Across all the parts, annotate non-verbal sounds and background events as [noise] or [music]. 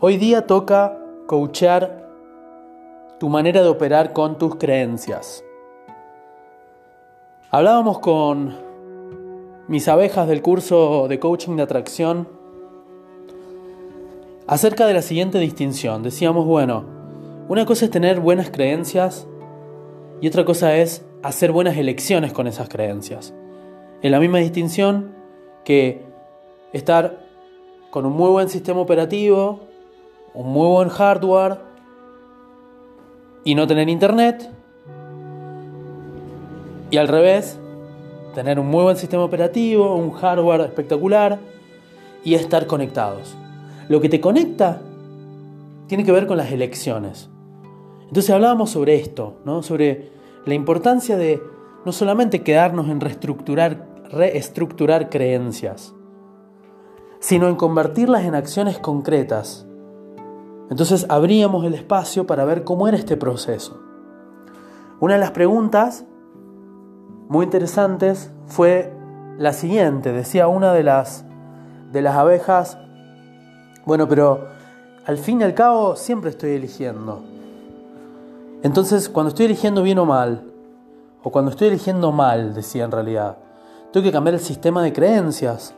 Hoy día toca coachar tu manera de operar con tus creencias. Hablábamos con mis abejas del curso de coaching de atracción acerca de la siguiente distinción. Decíamos, bueno, una cosa es tener buenas creencias y otra cosa es hacer buenas elecciones con esas creencias. Es la misma distinción que estar con un muy buen sistema operativo, un muy buen hardware y no tener internet. Y al revés, tener un muy buen sistema operativo, un hardware espectacular y estar conectados. Lo que te conecta tiene que ver con las elecciones. Entonces hablábamos sobre esto, ¿no? sobre la importancia de no solamente quedarnos en reestructurar, reestructurar creencias, sino en convertirlas en acciones concretas entonces abríamos el espacio para ver cómo era este proceso. Una de las preguntas muy interesantes fue la siguiente. Decía una de las, de las abejas, bueno, pero al fin y al cabo siempre estoy eligiendo. Entonces, cuando estoy eligiendo bien o mal, o cuando estoy eligiendo mal, decía en realidad, tengo que cambiar el sistema de creencias.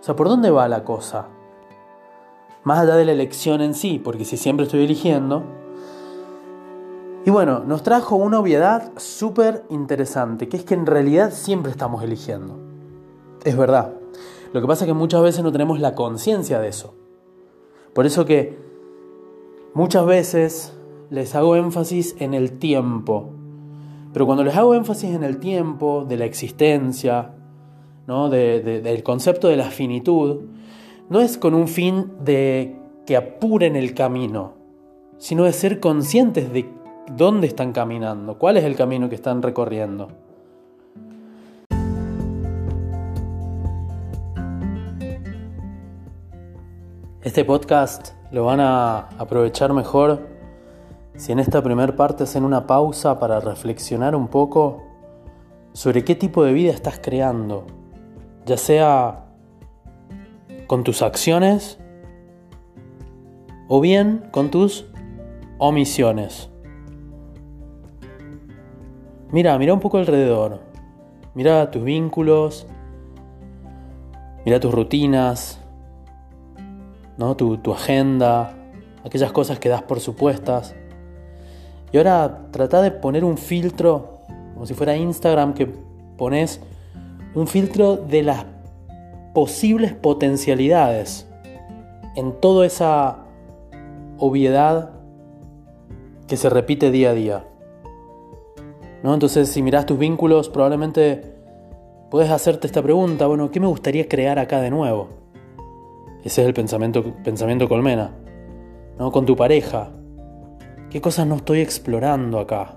O sea, ¿por dónde va la cosa? Más allá de la elección en sí, porque si siempre estoy eligiendo. Y bueno, nos trajo una obviedad súper interesante, que es que en realidad siempre estamos eligiendo. Es verdad. Lo que pasa es que muchas veces no tenemos la conciencia de eso. Por eso que muchas veces les hago énfasis en el tiempo. Pero cuando les hago énfasis en el tiempo, de la existencia, ¿no? del concepto de la finitud, no es con un fin de que apuren el camino, sino de ser conscientes de dónde están caminando, cuál es el camino que están recorriendo. Este podcast lo van a aprovechar mejor si en esta primera parte hacen una pausa para reflexionar un poco sobre qué tipo de vida estás creando, ya sea con tus acciones o bien con tus omisiones. Mira, mira un poco alrededor. Mira tus vínculos. Mira tus rutinas. ¿no? Tu, tu agenda. Aquellas cosas que das por supuestas. Y ahora trata de poner un filtro, como si fuera Instagram, que pones un filtro de las posibles potencialidades en toda esa obviedad que se repite día a día. ¿No? Entonces, si miras tus vínculos, probablemente puedes hacerte esta pregunta, bueno, ¿qué me gustaría crear acá de nuevo? Ese es el pensamiento, pensamiento colmena. ¿No? Con tu pareja. ¿Qué cosas no estoy explorando acá?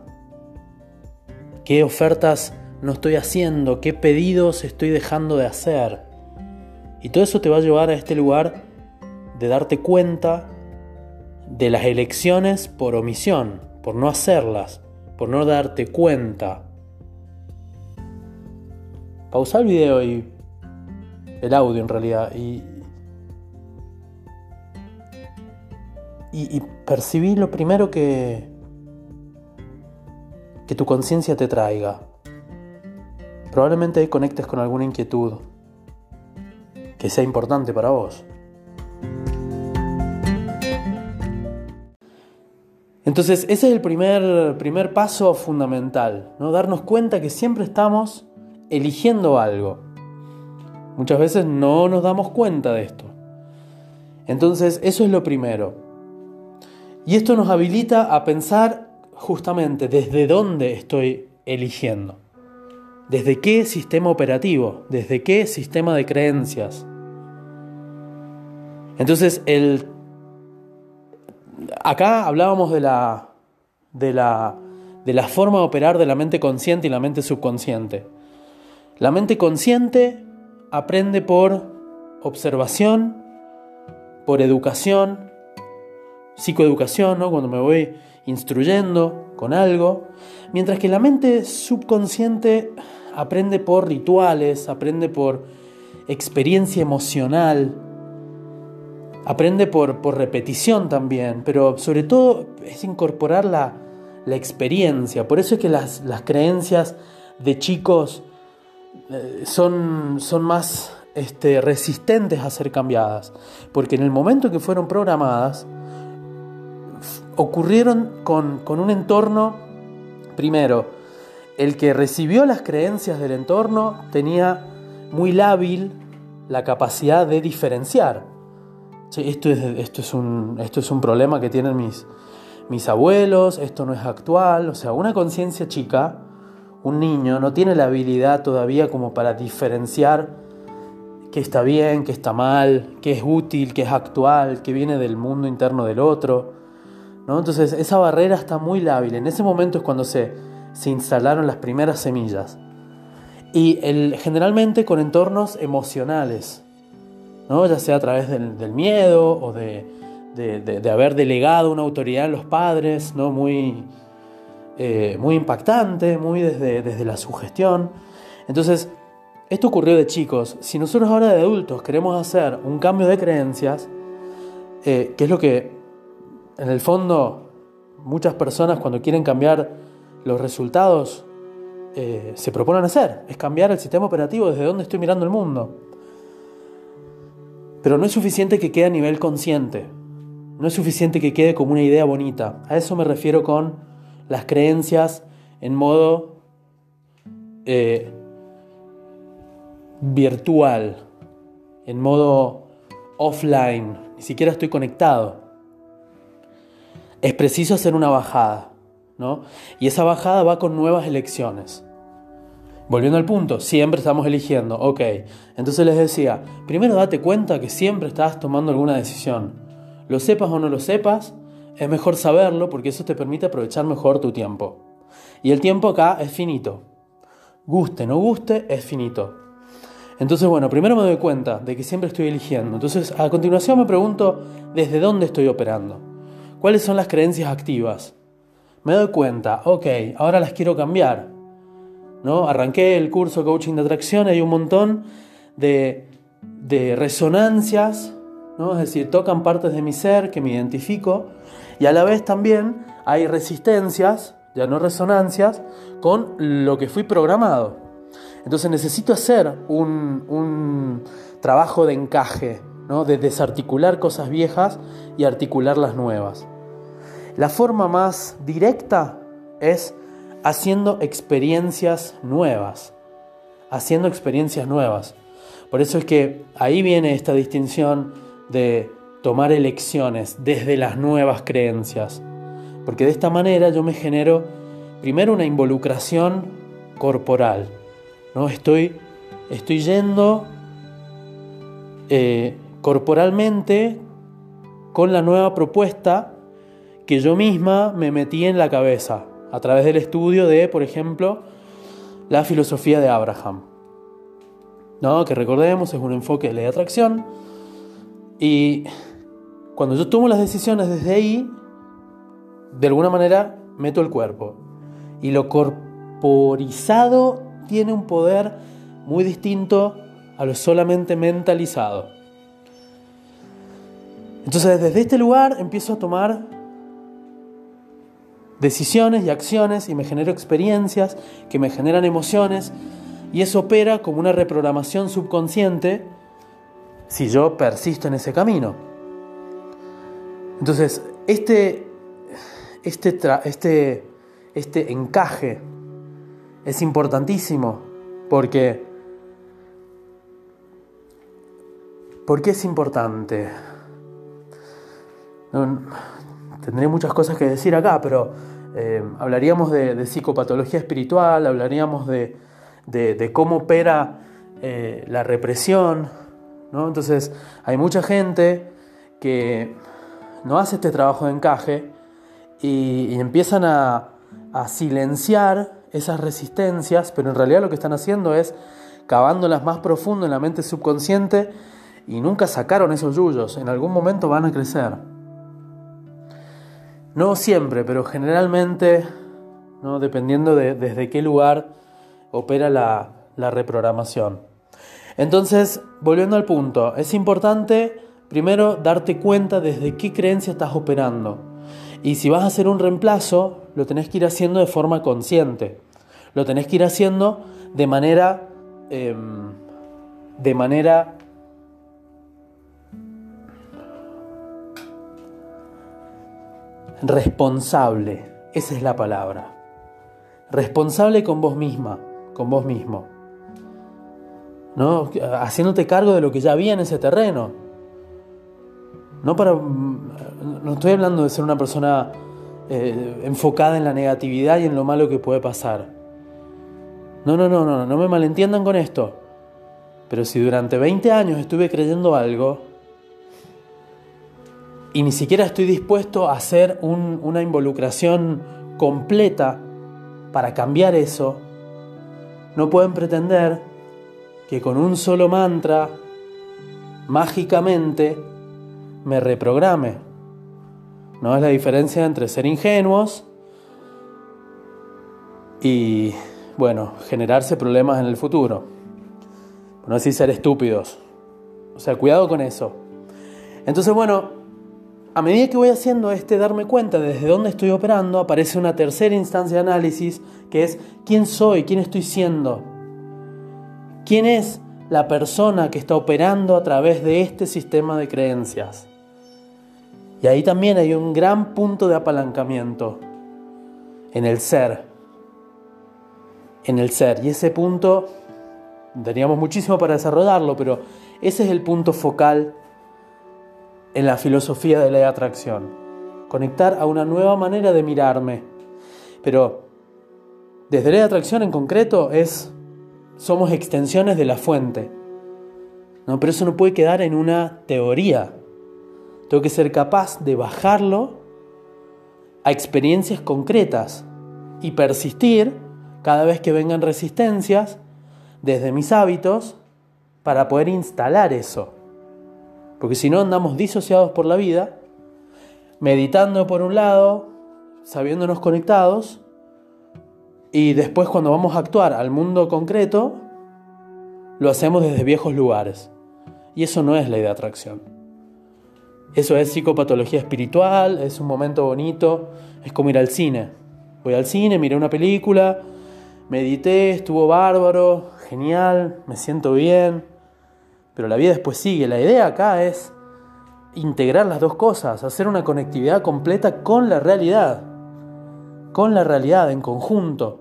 ¿Qué ofertas no estoy haciendo? ¿Qué pedidos estoy dejando de hacer? Y todo eso te va a llevar a este lugar de darte cuenta de las elecciones por omisión, por no hacerlas, por no darte cuenta. Pausa el video y el audio en realidad y, y, percibí lo primero que, que tu conciencia te traiga. Probablemente conectes con alguna inquietud que sea importante para vos. Entonces, ese es el primer, primer paso fundamental, ¿no? darnos cuenta que siempre estamos eligiendo algo. Muchas veces no nos damos cuenta de esto. Entonces, eso es lo primero. Y esto nos habilita a pensar justamente desde dónde estoy eligiendo. ¿Desde qué sistema operativo? ¿Desde qué sistema de creencias? Entonces, el, acá hablábamos de la, de, la, de la forma de operar de la mente consciente y la mente subconsciente. La mente consciente aprende por observación, por educación, psicoeducación, ¿no? cuando me voy instruyendo con algo, mientras que la mente subconsciente aprende por rituales, aprende por experiencia emocional, aprende por, por repetición también, pero sobre todo es incorporar la, la experiencia. Por eso es que las, las creencias de chicos eh, son, son más este, resistentes a ser cambiadas, porque en el momento que fueron programadas, ocurrieron con, con un entorno, primero, el que recibió las creencias del entorno tenía muy lábil la capacidad de diferenciar. esto, es, esto, es un, esto es un problema que tienen mis, mis abuelos, esto no es actual, o sea, una conciencia chica, un niño no tiene la habilidad todavía como para diferenciar qué está bien, qué está mal, qué es útil, qué es actual, qué viene del mundo interno del otro. Entonces esa barrera está muy lábil. En ese momento es cuando se, se instalaron las primeras semillas. Y generalmente con entornos emocionales, ¿no? ya sea a través del, del miedo o de, de, haber delegado una autoridad a los padres, ¿no? muy, eh, muy impactante, muy desde, desde la sugestión. Entonces, esto ocurrió de chicos. Si nosotros ahora de adultos queremos hacer un cambio de creencias, eh, que es lo que en el fondo muchas personas cuando quieren cambiar los resultados eh, se proponen hacer, es cambiar el sistema operativo desde donde estoy mirando el mundo. Pero no es suficiente que quede a nivel consciente. No es suficiente que quede como una idea bonita. A eso me refiero con las creencias en modo eh, virtual, en modo offline. Ni siquiera estoy conectado. Es preciso hacer una bajada, ¿no? Y esa bajada va con nuevas elecciones. Volviendo al punto, siempre estamos eligiendo, ok. Entonces les decía, primero date cuenta que siempre estás tomando alguna decisión. Lo sepas o no lo sepas, es mejor saberlo porque eso te permite aprovechar mejor tu tiempo. Y el tiempo acá es finito. Guste, no guste, es finito. Entonces, bueno, primero me doy cuenta de que siempre estoy eligiendo. Entonces, a continuación me pregunto desde dónde estoy operando. ¿Cuáles son las creencias activas? Me doy cuenta, ok, ahora las quiero cambiar. ¿No? Arranqué el curso Coaching de Atracción, hay un montón de, de resonancias es decir, tocan partes de mi ser que me identifico y a la vez también hay resistencias, ya no resonancias, con lo que fui programado. Entonces necesito hacer un, trabajo de encaje, ¿no? de desarticular cosas viejas y articular las nuevas. La forma más directa es haciendo experiencias nuevas, haciendo experiencias nuevas. Por eso es que ahí viene esta distinción de tomar elecciones desde las nuevas creencias. Porque de esta manera yo me genero primero una involucración corporal. ¿no? Estoy, estoy yendo eh, corporalmente con la nueva propuesta que yo misma me metí en la cabeza a través del estudio de, por ejemplo, la filosofía de Abraham. ¿no? Que recordemos es un enfoque de ley de atracción y cuando yo tomo las decisiones desde ahí, de alguna manera meto el cuerpo. Y lo corporizado tiene un poder muy distinto a lo solamente mentalizado. Entonces desde este lugar empiezo a tomar decisiones y acciones y me genero experiencias que me generan emociones y eso opera como una reprogramación subconsciente si yo persisto en ese camino. Entonces, este, este, este, este encaje es importantísimo porque... ¿Por qué es importante? Tendré muchas cosas que decir acá, pero eh, hablaríamos de, psicopatología espiritual, hablaríamos de, cómo opera eh, la represión, entonces hay mucha gente que no hace este trabajo de encaje y, empiezan a, silenciar esas resistencias, pero en realidad lo que están haciendo es cavándolas más profundo en la mente subconsciente y nunca sacaron esos yuyos, en algún momento van a crecer. No siempre, pero generalmente, ¿no? dependiendo de desde qué lugar opera la reprogramación. Entonces, volviendo al punto, es importante primero darte cuenta desde qué creencia estás operando. Y si vas a hacer un reemplazo, lo tenés que ir haciendo de forma consciente. Lo tenés que ir haciendo de manera... Em, de manera responsable, esa es la palabra. Responsable con vos misma, con vos mismo. ¿No? Haciéndote cargo de lo que ya había en ese terreno. No para no estoy hablando de ser una persona eh, enfocada en la negatividad y en lo malo que puede pasar. No, no, no, no, no me malentiendan con esto. Pero si durante 20 años estuve creyendo algo y ni siquiera estoy dispuesto a hacer una involucración completa para cambiar eso, no pueden pretender que con un solo mantra, mágicamente, me reprograme. No es la diferencia entre ser ingenuos y, bueno, generarse problemas en el futuro. no decir ser estúpidos. O sea, cuidado con eso. Entonces, bueno, a medida que voy haciendo este darme cuenta desde dónde estoy operando, aparece una tercera instancia de análisis que es quién soy, quién estoy siendo. ¿Quién es la persona que está operando a través de este sistema de creencias? Y ahí también hay un gran punto de apalancamiento en el ser. En el ser. Y ese punto, teníamos muchísimo para desarrollarlo, pero ese es el punto focal en la filosofía de la atracción. Conectar a una nueva manera de mirarme. Pero desde la atracción en concreto es somos extensiones de la fuente. No, pero eso no puede quedar en una teoría. Tengo que ser capaz de bajarlo a experiencias concretas y persistir cada vez que vengan resistencias desde mis hábitos para poder instalar eso. Porque si no andamos disociados por la vida, meditando por un lado, sabiéndonos conectados, y después cuando vamos a actuar al mundo concreto, lo hacemos desde viejos lugares. Y eso no es ley de atracción. Eso es psicopatología espiritual, es un momento bonito, es como ir al cine. Voy al cine, miré una película, medité, estuvo bárbaro, genial, me siento bien, pero la vida después sigue. La idea acá es integrar las dos cosas, hacer una conectividad completa con la realidad, con la realidad en conjunto.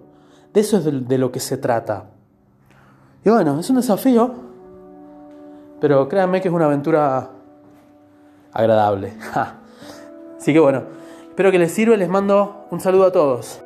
De eso es de, lo que se trata. Y bueno, es un desafío, pero créanme que es una aventura agradable. [laughs] Así que bueno, espero que les sirva les mando un saludo a todos.